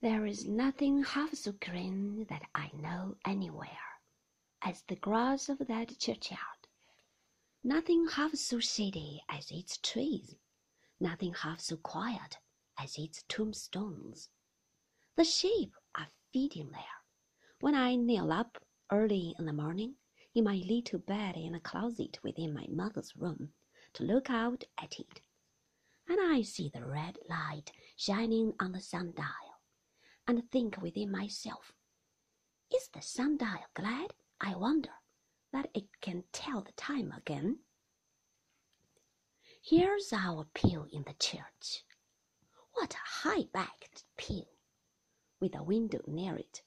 There is nothing half so green that I know anywhere as the grass of that churchyard, nothing half so shady as its trees, nothing half so quiet as its tombstones. The sheep are feeding there. When I kneel up early in the morning in my little bed in a closet within my mother's room to look out at it, and I see the red light shining on the sundial and think within myself, is the sundial glad, I wonder, that it can tell the time again? Here's our pew in the church. What a high backed pew, with a window near it,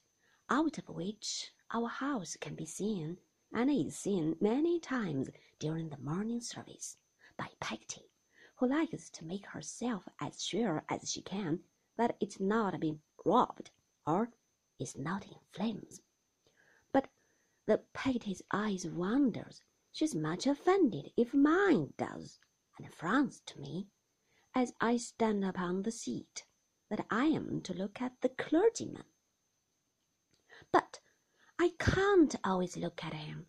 out of which our house can be seen, and is seen many times during the morning service by Peggotty, who likes to make herself as sure as she can that it's not been robbed, or is not in flames. But the Peggotty's eyes wanders. She's much offended if mine does, and frowns to me, as I stand upon the seat, that I am to look at the clergyman. But I can't always look at him.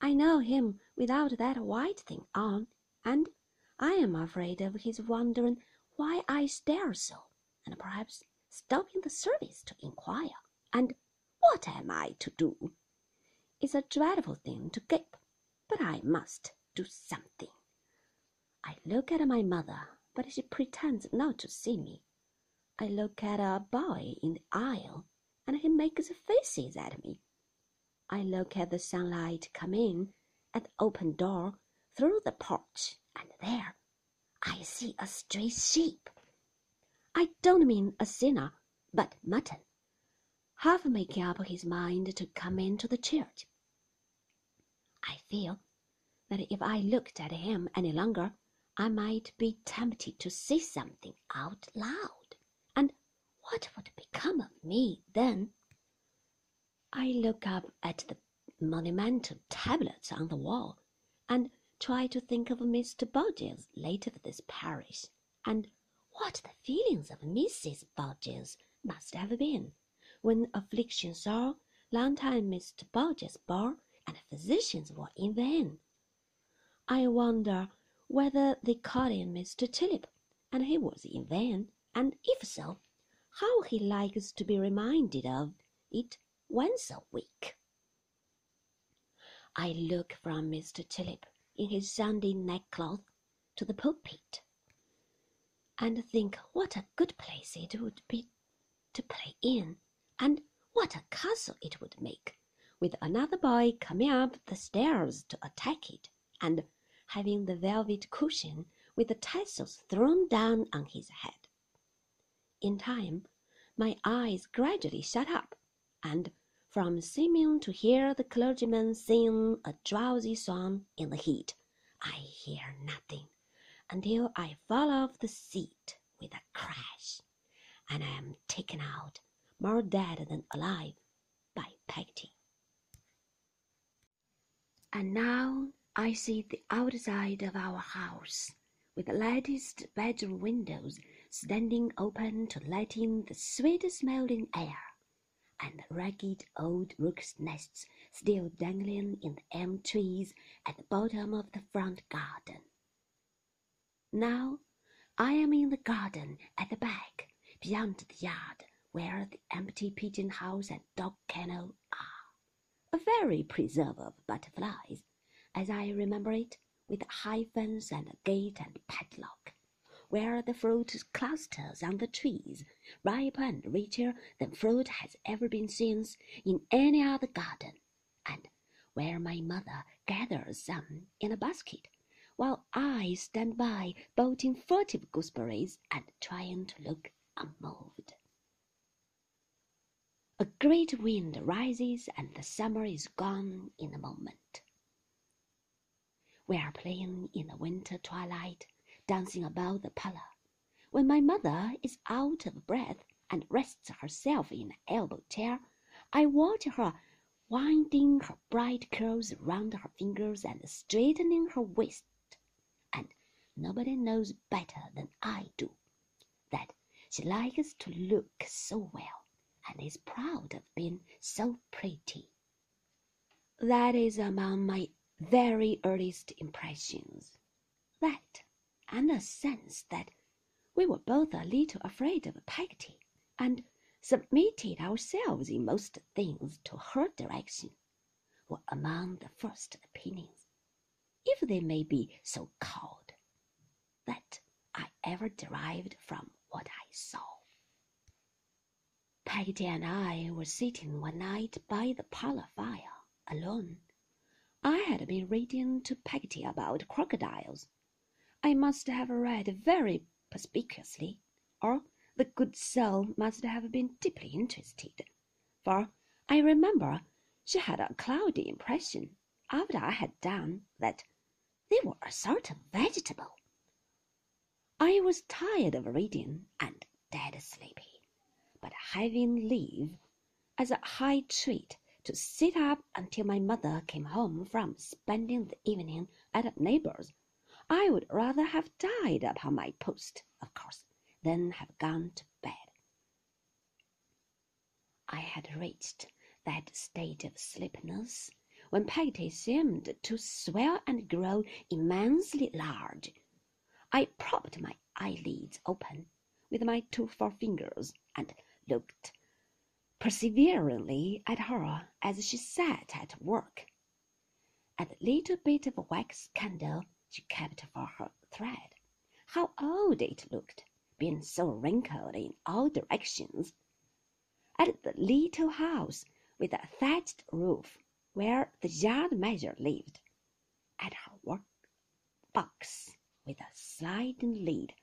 I know him without that white thing on, and I am afraid of his wondering why I stare so, and perhaps stopping the service to inquire. And what am I to do? It's a dreadful thing to gape, but I must do something. I look at my mother, but she pretends not to see me. I look at a boy in the aisle, and he makes faces at me. I look at the sunlight come in at the open door through the porch, and there I see a stray sheep. I don't mean a sinner, but mutton, half making up his mind to come into the church. I feel that if I looked at him any longer, I might be tempted to say something out loud. And what would become of me then? I look up at the monumental tablets on the wall and try to think of Mr. Bodgers, late of this parish, and what the feelings of Mrs. Bodgers must have been when affliction sore, long time Mr. Bodgers bore, and physicians were in vain. I wonder whether they called him Mr. Chillip, and he was in vain, and if so, how he likes to be reminded of it once a week. I look from Mr. Chillip in his Sunday neckcloth to the pulpit and think what a good place it would be to play in, and what a castle it would make, with another boy coming up the stairs to attack it, and having the velvet cushion with the tassels thrown down on his head. In time, my eyes gradually shut up, and from seeming to hear the clergyman sing a drowsy song in the heat, I hear nothing until I fall off the seat with a crash, and I am taken out, more dead than alive, by Peggotty. And now I see the outside of our house, with the latticed bedroom windows standing open to let in the sweet smelling air, and the ragged old rook's nests still dangling in the elm trees at the bottom of the front garden. Now I am in the garden at the back, beyond the yard, where the empty pigeon house and dog kennel are. A very preserve of butterflies, as I remember it, with a high fence and a gate and padlock, where the fruit clusters on the trees, riper and richer than fruit has ever been since in any other garden, and where my mother gathers some in a basket while I stand by bolting furtive gooseberries and trying to look unmoved. A great wind rises and the summer is gone in a moment. We are playing in the winter twilight, dancing about the parlor, when my mother is out of breath and rests herself in an elbow chair. I watch her winding her bright curls round her fingers and straightening her waist Nobody knows better than I do that she likes to look so well, and is proud of being so pretty. That is among my very earliest impressions. That, and a sense that we were both a little afraid of Peggotty, and submitted ourselves in most things to her direction, were among the first opinions, if they may be so called, that I ever derived from what I saw. Peggotty and I were sitting one night by the parlour fire, alone. I had been reading to Peggotty about crocodiles. I must have read very perspicuously, or the good soul must have been deeply interested, for I remember she had a cloudy impression after I had done that they were a of vegetable. I was tired of reading and dead sleepy, but having leave as a high treat to sit up until my mother came home from spending the evening at a neighbour's I would rather have died upon my post, of course, than have gone to bed. I had reached that state of sleepiness when Peggotty seemed to swell and grow immensely large. I propped my eyelids open with my two forefingers and looked perseveringly at her as she sat at work. At the little bit of wax candle she kept for her thread. How old it looked, being so wrinkled in all directions. At the little house with a thatched roof where the yard measure lived. At her work box with a sliding lid,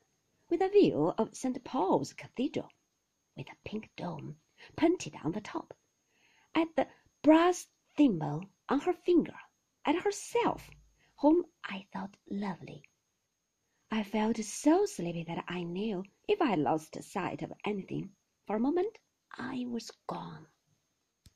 with a view of St. Paul's Cathedral, with a pink dome painted on the top. At the brass thimble on her finger. At herself whom I thought lovely. I felt so sleepy that I knew if I lost sight of anything for a moment I was gone.